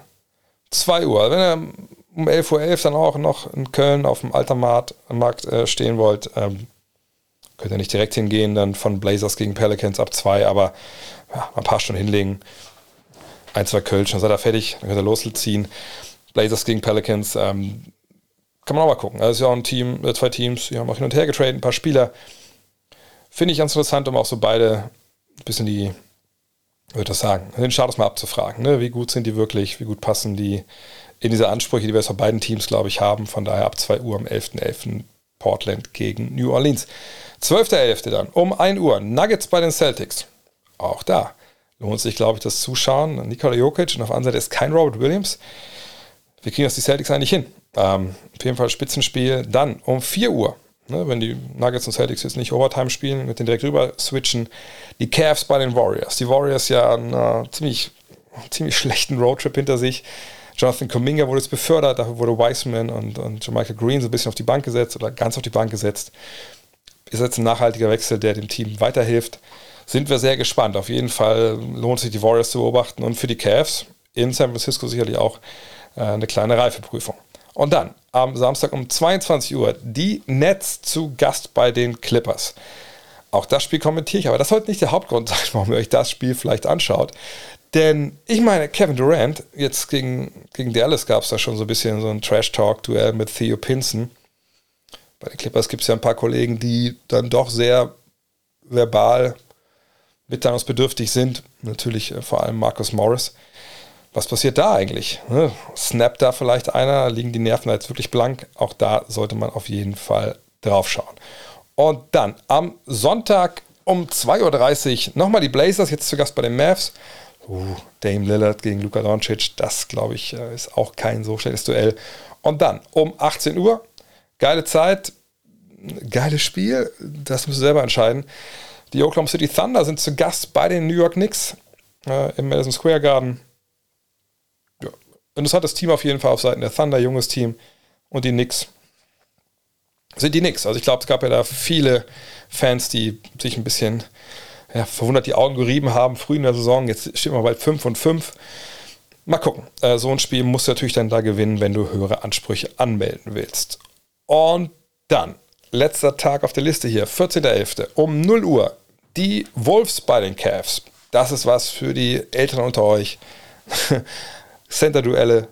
2 Uhr. Wenn ihr um 11.11 Uhr .11 dann auch noch in Köln auf dem Altermarkt äh, stehen wollt, ähm, könnt ihr nicht direkt hingehen, dann von Blazers gegen Pelicans ab 2, aber ja, ein paar Stunden hinlegen. Ein, zwei Kölsch, dann seid ihr fertig, dann könnt ihr losziehen. Blazers gegen Pelicans, ähm, kann man auch mal gucken. Also ist ja auch ein Team, äh, zwei Teams, die haben auch hin und her getradet, ein paar Spieler. Finde ich ganz interessant, um auch so beide ein bisschen die, würde das sagen, den Status mal abzufragen. Ne? Wie gut sind die wirklich, wie gut passen die in diese Ansprüche, die wir jetzt von beiden Teams, glaube ich, haben. Von daher ab 2 Uhr am 11.11. .11. Portland gegen New Orleans. 12.11. dann um 1 Uhr Nuggets bei den Celtics auch da lohnt sich, glaube ich, das Zuschauen. Nikola Jokic und auf der anderen Seite ist kein Robert Williams. Wir kriegen das die Celtics eigentlich hin. Ähm, auf jeden Fall Spitzenspiel. Dann um 4 Uhr, ne, wenn die Nuggets und Celtics jetzt nicht Overtime spielen, mit den direkt rüber switchen, die Cavs bei den Warriors. Die Warriors ja einen ziemlich, ziemlich schlechten Roadtrip hinter sich. Jonathan Kuminga wurde jetzt befördert, dafür wurde Wiseman und, und Michael Green so ein bisschen auf die Bank gesetzt oder ganz auf die Bank gesetzt. Ist jetzt ein nachhaltiger Wechsel, der dem Team weiterhilft sind wir sehr gespannt. Auf jeden Fall lohnt sich die Warriors zu beobachten und für die Cavs in San Francisco sicherlich auch äh, eine kleine Reifeprüfung. Und dann am Samstag um 22 Uhr die Nets zu Gast bei den Clippers. Auch das Spiel kommentiere ich, aber das sollte nicht der Hauptgrund sein, warum ihr euch das Spiel vielleicht anschaut. Denn ich meine, Kevin Durant, jetzt gegen, gegen Dallas gab es da schon so ein bisschen so ein Trash-Talk-Duell mit Theo Pinson. Bei den Clippers gibt es ja ein paar Kollegen, die dann doch sehr verbal mitteilungsbedürftig sind. Natürlich äh, vor allem Marcus Morris. Was passiert da eigentlich? Ne? Snappt da vielleicht einer? Liegen die Nerven da jetzt wirklich blank? Auch da sollte man auf jeden Fall drauf schauen. Und dann am Sonntag um 2.30 Uhr nochmal die Blazers, jetzt zu Gast bei den Mavs. Uh, Dame Lillard gegen Luka Doncic, das glaube ich äh, ist auch kein so schnelles Duell. Und dann um 18 Uhr, geile Zeit, geiles Spiel, das müsst ihr selber entscheiden. Die Oklahoma City Thunder sind zu Gast bei den New York Knicks äh, im Madison Square Garden. Ja, interessantes Team auf jeden Fall auf Seiten der Thunder, junges Team. Und die Knicks sind die Knicks. Also ich glaube, es gab ja da viele Fans, die sich ein bisschen ja, verwundert die Augen gerieben haben, früh in der Saison. Jetzt steht man bald 5 und 5. Mal gucken. Äh, so ein Spiel musst du natürlich dann da gewinnen, wenn du höhere Ansprüche anmelden willst. Und dann, letzter Tag auf der Liste hier, 14.11. um 0 Uhr, die Wolves bei den Cavs. Das ist was für die Älteren unter euch. Center-Duelle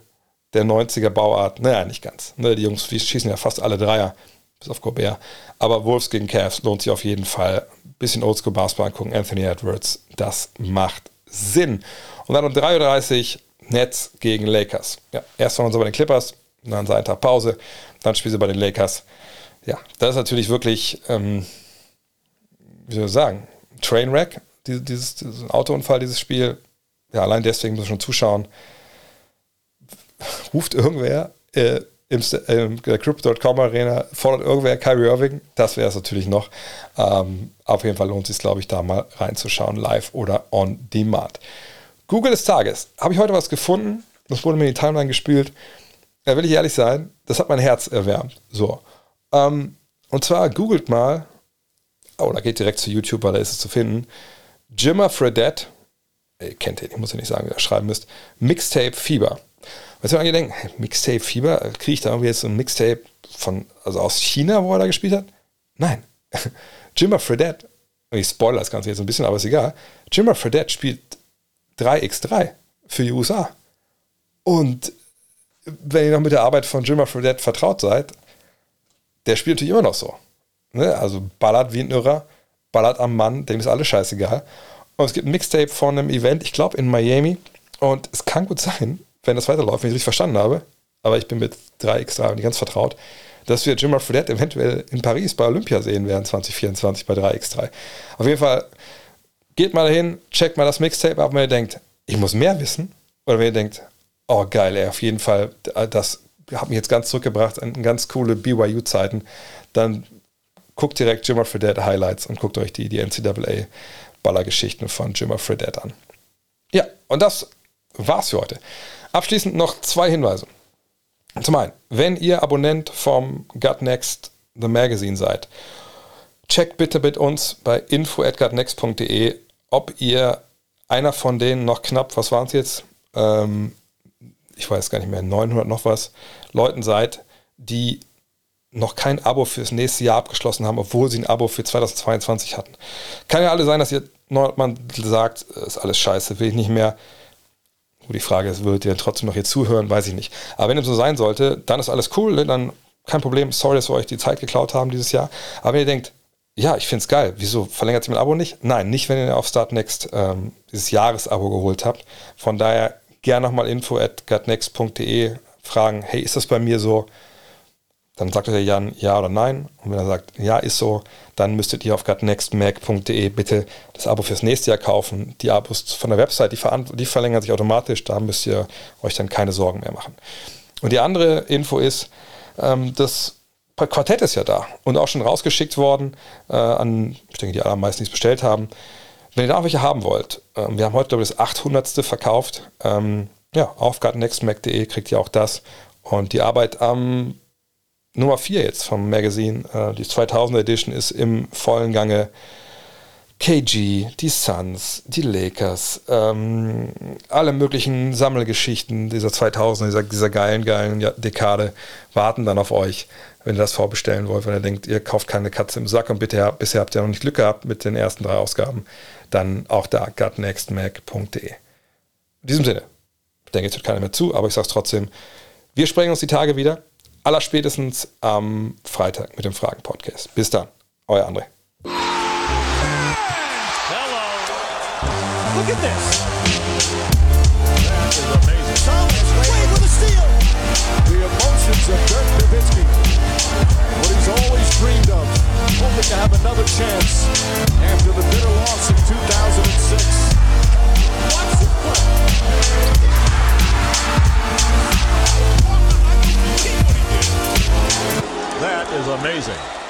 der 90er Bauart. Naja, nicht ganz. Ne, die Jungs schießen ja fast alle Dreier, bis auf Gobert. Aber Wolves gegen Cavs lohnt sich auf jeden Fall bisschen Oldschool Basketball angucken, Anthony Edwards, das macht Sinn. Und dann um 3.30 Uhr Nets gegen Lakers. Ja, erst waren sie bei den Clippers, dann seinen Tag Pause, dann spielen sie bei den Lakers. Ja, das ist natürlich wirklich, ähm, wie soll ich sagen, Trainwreck, dieses, dieses, Autounfall, dieses Spiel. Ja, allein deswegen muss ich schon zuschauen. Ruft irgendwer äh, im, im der Crypto.com Arena fordert irgendwer Kyrie Irving, das wäre es natürlich noch. Ähm, auf jeden Fall lohnt es sich, glaube ich, da mal reinzuschauen, live oder on demand. Google des Tages. Habe ich heute was gefunden? Das wurde mir in die Timeline gespielt. Da will ich ehrlich sein, das hat mein Herz erwärmt. So. Ähm, und zwar googelt mal, oh, da geht direkt zu YouTube, weil da ist es zu finden. Jimmer Fredette, ihr kennt ihn, ich muss ja nicht sagen, wie ihr schreiben müsst, Mixtape Fieber. Weißt du, denken, hey, Mixtape Fieber, kriege ich da irgendwie jetzt so ein Mixtape von, also aus China, wo er da gespielt hat? Nein. Jimmer Fredette, ich spoilere das Ganze jetzt ein bisschen, aber ist egal. Jimmer Fredette spielt 3x3 für die USA. Und wenn ihr noch mit der Arbeit von Jimmer Fredette vertraut seid, der spielt natürlich immer noch so. Ne? Also ballert wie ein Irrer, ballert am Mann, dem ist alles scheißegal. Und es gibt ein Mixtape von einem Event, ich glaube in Miami. Und es kann gut sein, wenn das weiterläuft, wenn ich es richtig verstanden habe, aber ich bin mit 3x3 nicht ganz vertraut, dass wir Jim Fredette eventuell in Paris bei Olympia sehen werden 2024 bei 3x3. Auf jeden Fall geht mal dahin, checkt mal das Mixtape ab, wenn ihr denkt, ich muss mehr wissen, oder wenn ihr denkt, oh geil, ey, auf jeden Fall, das hat mich jetzt ganz zurückgebracht an ganz coole BYU-Zeiten, dann guckt direkt Jimmer Fredette Highlights und guckt euch die, die NCAA-Ballergeschichten von Jimmer Fredette an. Ja, und das war's für heute. Abschließend noch zwei Hinweise. Zum einen, wenn ihr Abonnent vom Gut Next The Magazine seid, checkt bitte mit uns bei info.gutnext.de, ob ihr einer von denen noch knapp, was waren es jetzt? Ähm, ich weiß gar nicht mehr, 900 noch was, Leuten seid, die noch kein Abo fürs nächste Jahr abgeschlossen haben, obwohl sie ein Abo für 2022 hatten. Kann ja alle sein, dass ihr 900 Mann sagt, ist alles scheiße, will ich nicht mehr. Wo die Frage ist, würdet ihr trotzdem noch hier zuhören, weiß ich nicht. Aber wenn es so sein sollte, dann ist alles cool, ne? dann kein Problem. Sorry, dass wir euch die Zeit geklaut haben dieses Jahr. Aber wenn ihr denkt, ja, ich finde es geil, wieso verlängert sich mein Abo nicht? Nein, nicht, wenn ihr auf Startnext ähm, dieses Jahresabo geholt habt. Von daher gerne nochmal info at gutnext.de fragen, hey, ist das bei mir so? Dann sagt der Jan ja oder nein. Und wenn er sagt, ja, ist so, dann müsstet ihr auf gutnextmac.de bitte das Abo fürs nächste Jahr kaufen. Die Abos von der Website, die, die verlängern sich automatisch, da müsst ihr euch dann keine Sorgen mehr machen. Und die andere Info ist, ähm, das Quartett ist ja da und auch schon rausgeschickt worden äh, an, ich denke, die allermeisten, die es bestellt haben. Wenn ihr da welche haben wollt, ähm, wir haben heute, glaube ich, das 800. verkauft. Ähm, ja, auf gutnextmac.de kriegt ihr auch das. Und die Arbeit am Nummer 4 jetzt vom Magazine, äh, die 2000er Edition, ist im vollen Gange. KG, die Suns, die Lakers, ähm, alle möglichen Sammelgeschichten dieser 2000er, dieser, dieser geilen, geilen Dekade warten dann auf euch, wenn ihr das vorbestellen wollt. Wenn ihr denkt, ihr kauft keine Katze im Sack und bitte, bisher habt ihr noch nicht Glück gehabt mit den ersten drei Ausgaben, dann auch da gutnextmac.de. In diesem Sinne, ich denke, jetzt hört keiner mehr zu, aber ich sage es trotzdem. Wir sprechen uns die Tage wieder. Allerspätestens am Freitag mit dem Fragen-Podcast. Bis dann, euer André. Hello. Look at this. That is amazing. Thomas Wade with a steal. The emotions of Dirk Nowitzki. What he's always dreamed of. Hoping to have another chance after the bitter loss in 2006. Watch this play. That is amazing.